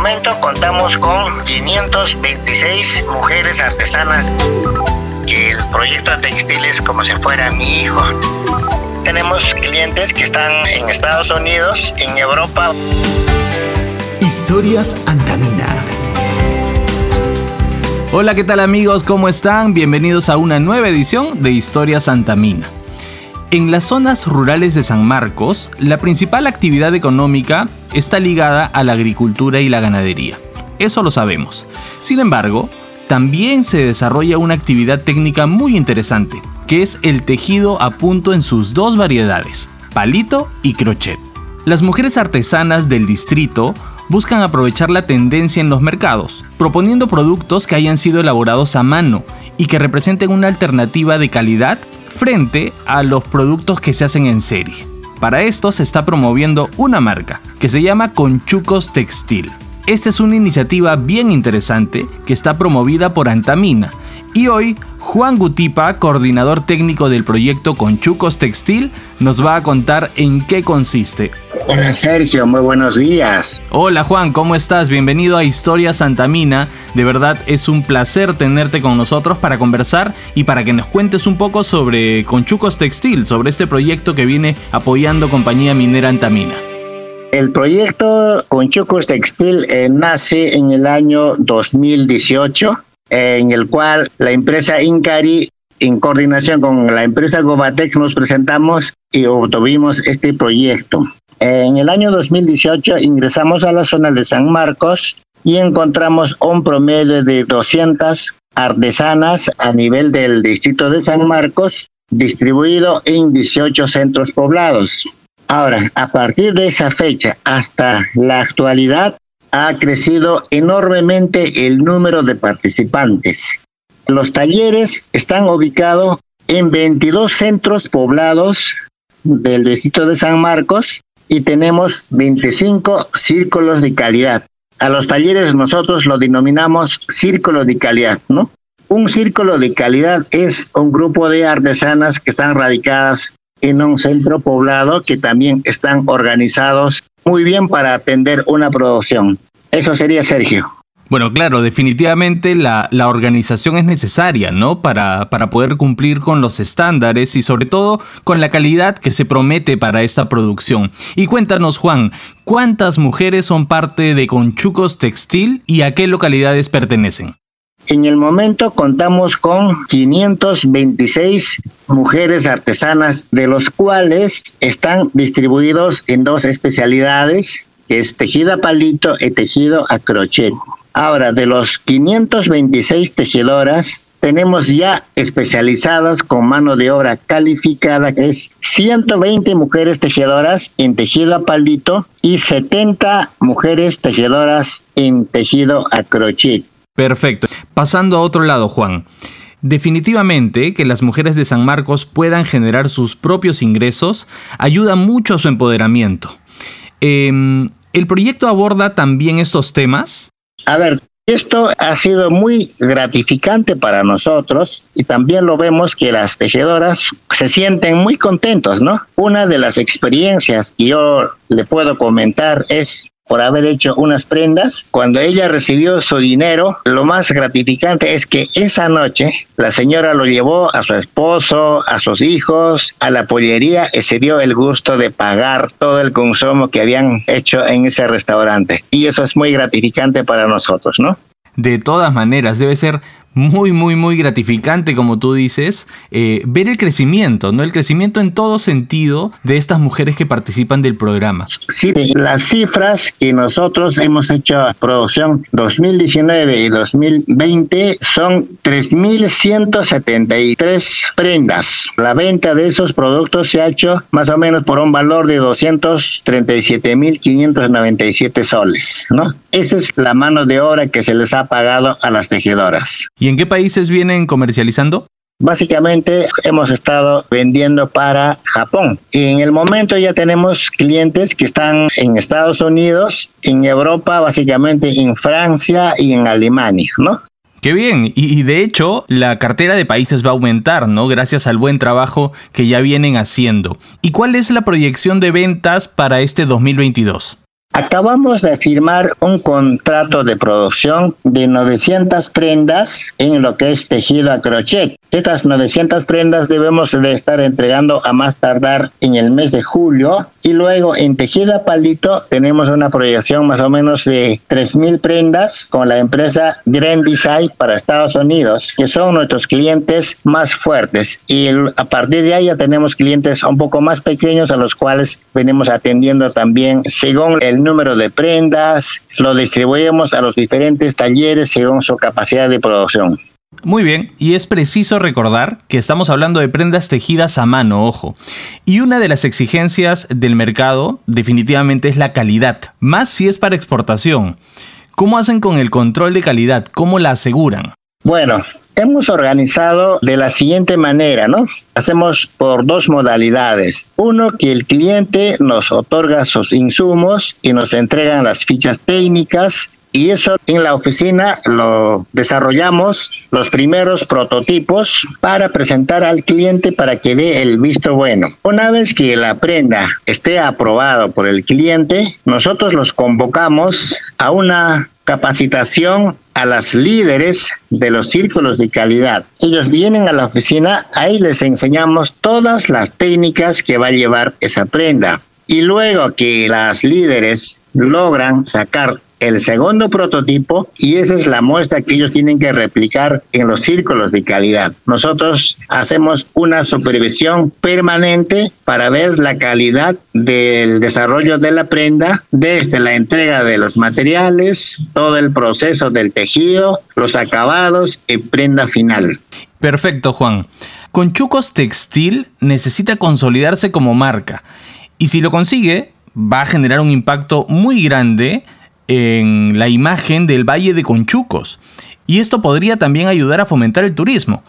momento contamos con 526 mujeres artesanas que el proyecto textil es como si fuera mi hijo. Tenemos clientes que están en Estados Unidos, en Europa. Historias Antamina. Hola, ¿qué tal amigos? ¿Cómo están? Bienvenidos a una nueva edición de Historias Antamina. En las zonas rurales de San Marcos, la principal actividad económica está ligada a la agricultura y la ganadería. Eso lo sabemos. Sin embargo, también se desarrolla una actividad técnica muy interesante, que es el tejido a punto en sus dos variedades, palito y crochet. Las mujeres artesanas del distrito buscan aprovechar la tendencia en los mercados, proponiendo productos que hayan sido elaborados a mano y que representen una alternativa de calidad frente a los productos que se hacen en serie. Para esto se está promoviendo una marca que se llama Conchucos Textil. Esta es una iniciativa bien interesante que está promovida por Antamina y hoy Juan Gutipa, coordinador técnico del proyecto Conchucos Textil, nos va a contar en qué consiste. Hola Sergio, muy buenos días. Hola Juan, ¿cómo estás? Bienvenido a Historia Santamina. De verdad es un placer tenerte con nosotros para conversar y para que nos cuentes un poco sobre Conchucos Textil, sobre este proyecto que viene apoyando compañía minera Antamina. El proyecto Conchucos Textil eh, nace en el año 2018, en el cual la empresa Incari en coordinación con la empresa Gobatex nos presentamos y obtuvimos este proyecto. En el año 2018 ingresamos a la zona de San Marcos y encontramos un promedio de 200 artesanas a nivel del distrito de San Marcos, distribuido en 18 centros poblados. Ahora, a partir de esa fecha hasta la actualidad, ha crecido enormemente el número de participantes. Los talleres están ubicados en 22 centros poblados del distrito de San Marcos y tenemos 25 círculos de calidad. A los talleres nosotros lo denominamos círculo de calidad, ¿no? Un círculo de calidad es un grupo de artesanas que están radicadas en un centro poblado que también están organizados muy bien para atender una producción. Eso sería Sergio. Bueno, claro, definitivamente la, la organización es necesaria, ¿no? Para, para, poder cumplir con los estándares y sobre todo con la calidad que se promete para esta producción. Y cuéntanos, Juan, ¿cuántas mujeres son parte de Conchucos Textil y a qué localidades pertenecen? En el momento contamos con 526 mujeres artesanas, de los cuales están distribuidos en dos especialidades, que es tejido a palito y tejido a crochet. Ahora, de los 526 tejedoras, tenemos ya especializadas con mano de obra calificada, que es 120 mujeres tejedoras en tejido a palito y 70 mujeres tejedoras en tejido a crochet. Perfecto. Pasando a otro lado, Juan. Definitivamente que las mujeres de San Marcos puedan generar sus propios ingresos ayuda mucho a su empoderamiento. Em, ¿El proyecto aborda también estos temas? A ver, esto ha sido muy gratificante para nosotros y también lo vemos que las tejedoras se sienten muy contentos, ¿no? Una de las experiencias que yo le puedo comentar es por haber hecho unas prendas. Cuando ella recibió su dinero, lo más gratificante es que esa noche la señora lo llevó a su esposo, a sus hijos, a la pollería y se dio el gusto de pagar todo el consumo que habían hecho en ese restaurante. Y eso es muy gratificante para nosotros, ¿no? De todas maneras, debe ser muy, muy, muy gratificante, como tú dices, eh, ver el crecimiento, ¿no? El crecimiento en todo sentido de estas mujeres que participan del programa. Sí, las cifras que nosotros hemos hecho producción 2019 y 2020 son 3.173 prendas. La venta de esos productos se ha hecho más o menos por un valor de 237.597 soles, ¿no? Esa es la mano de obra que se les ha pagado a las tejedoras. ¿Y en qué países vienen comercializando? Básicamente hemos estado vendiendo para Japón. Y en el momento ya tenemos clientes que están en Estados Unidos, en Europa, básicamente en Francia y en Alemania, ¿no? Qué bien, y, de hecho la cartera de países va a aumentar, ¿no? Gracias al buen trabajo que ya vienen haciendo. ¿Y cuál es la proyección de ventas para este 2022? Acabamos de firmar un contrato de producción de 900 prendas en lo que es tejido a crochet. Estas 900 prendas debemos de estar entregando a más tardar en el mes de julio y luego en tejido a palito tenemos una proyección más o menos de 3.000 prendas con la empresa Grand Design para Estados Unidos, que son nuestros clientes más fuertes. Y a partir de ahí ya tenemos clientes un poco más pequeños a los cuales venimos atendiendo también según el número de prendas, lo distribuimos a los diferentes talleres según su capacidad de producción. Muy bien, y es preciso recordar que estamos hablando de prendas tejidas a mano, ojo. Y una de las exigencias del mercado definitivamente es la calidad, más si es para exportación. ¿Cómo hacen con el control de calidad? ¿Cómo la aseguran? Bueno, hemos organizado de la siguiente manera, ¿no? Hacemos por dos modalidades. Uno, que el cliente nos otorga sus insumos y nos entregan las fichas técnicas y eso en la oficina lo desarrollamos los primeros prototipos para presentar al cliente para que dé el visto bueno. Una vez que la prenda esté aprobado por el cliente, nosotros los convocamos a una capacitación a las líderes de los círculos de calidad. Ellos vienen a la oficina, ahí les enseñamos todas las técnicas que va a llevar esa prenda. Y luego que las líderes logran sacar el segundo prototipo y esa es la muestra que ellos tienen que replicar en los círculos de calidad. Nosotros hacemos una supervisión permanente para ver la calidad del desarrollo de la prenda, desde la entrega de los materiales, todo el proceso del tejido, los acabados y prenda final. Perfecto, Juan. Conchucos Textil necesita consolidarse como marca y si lo consigue, va a generar un impacto muy grande en la imagen del Valle de Conchucos. Y esto podría también ayudar a fomentar el turismo.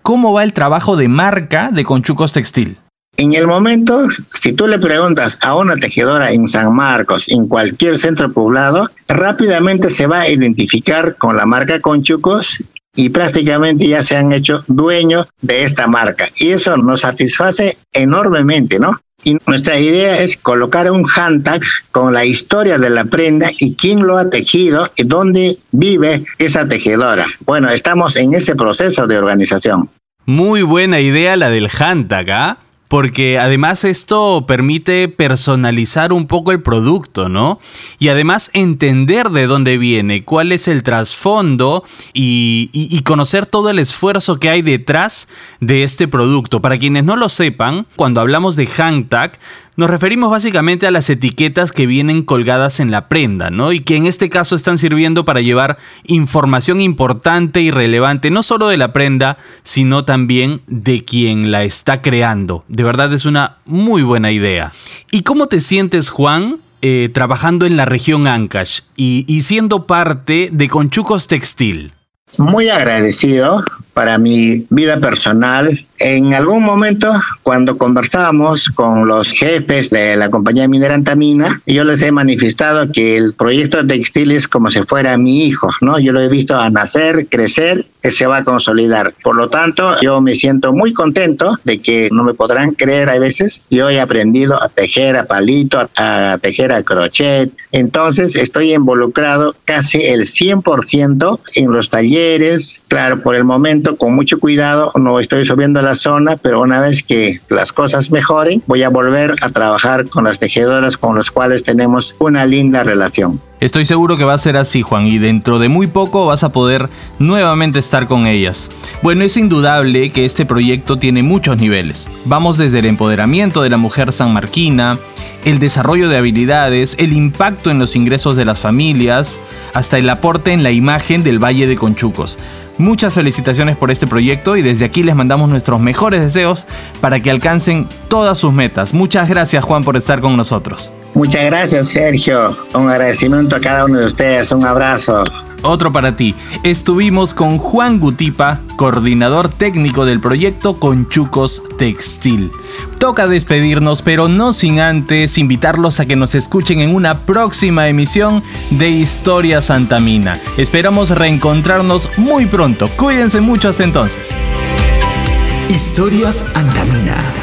¿Cómo va el trabajo de marca de Conchucos Textil? En el momento, si tú le preguntas a una tejedora en San Marcos, en cualquier centro poblado, rápidamente se va a identificar con la marca Conchucos y prácticamente ya se han hecho dueños de esta marca. Y eso nos satisface enormemente, ¿no? Y nuestra idea es colocar un handtag con la historia de la prenda y quién lo ha tejido y dónde vive esa tejedora. Bueno, estamos en ese proceso de organización. Muy buena idea la del handtag, ¿ah? Porque además esto permite personalizar un poco el producto, ¿no? Y además entender de dónde viene, cuál es el trasfondo y, conocer todo el esfuerzo que hay detrás de este producto. Para quienes no lo sepan, cuando hablamos de hangtag, nos referimos básicamente a las etiquetas que vienen colgadas en la prenda, ¿no? Y que en este caso están sirviendo para llevar información importante y relevante, no solo de la prenda, sino también de quien la está creando. De verdad es una muy buena idea. ¿Y cómo te sientes, Juan, eh, trabajando en la región Ancash y, y siendo parte de Conchucos Textil? Muy agradecido para mi vida personal. En algún momento, cuando conversábamos con los jefes de la compañía minera Antamina, yo les he manifestado que el proyecto textil es como si fuera mi hijo, ¿no? Yo lo he visto a nacer, crecer, se va a consolidar. Por lo tanto, yo me siento muy contento de que no me podrán creer a veces. Yo he aprendido a tejer a palito, a, a tejer a crochet. Entonces, estoy involucrado casi el 100% en los talleres. Claro, por el momento con mucho cuidado, no estoy subiendo la zona, pero una vez que las cosas mejoren, voy a volver a trabajar con las tejedoras con las cuales tenemos una linda relación. Estoy seguro que va a ser así, Juan, y dentro de muy poco vas a poder nuevamente estar con ellas. Bueno, es indudable que este proyecto tiene muchos niveles. Vamos desde el empoderamiento de la mujer sanmarquina, el desarrollo de habilidades, el impacto en los ingresos de las familias, hasta el aporte en la imagen del Valle de Conchucos. Muchas felicitaciones por este proyecto y desde aquí les mandamos nuestros mejores deseos para que alcancen todas sus metas. Muchas gracias Juan por estar con nosotros. Muchas gracias Sergio. Un agradecimiento a cada uno de ustedes. Un abrazo. Otro para ti. Estuvimos con Juan Gutipa, coordinador técnico del proyecto Conchucos Textil. Toca despedirnos, pero no sin antes invitarlos a que nos escuchen en una próxima emisión de Historia Santa Mina. Esperamos reencontrarnos muy pronto. Cuídense mucho hasta entonces. Historias Antamina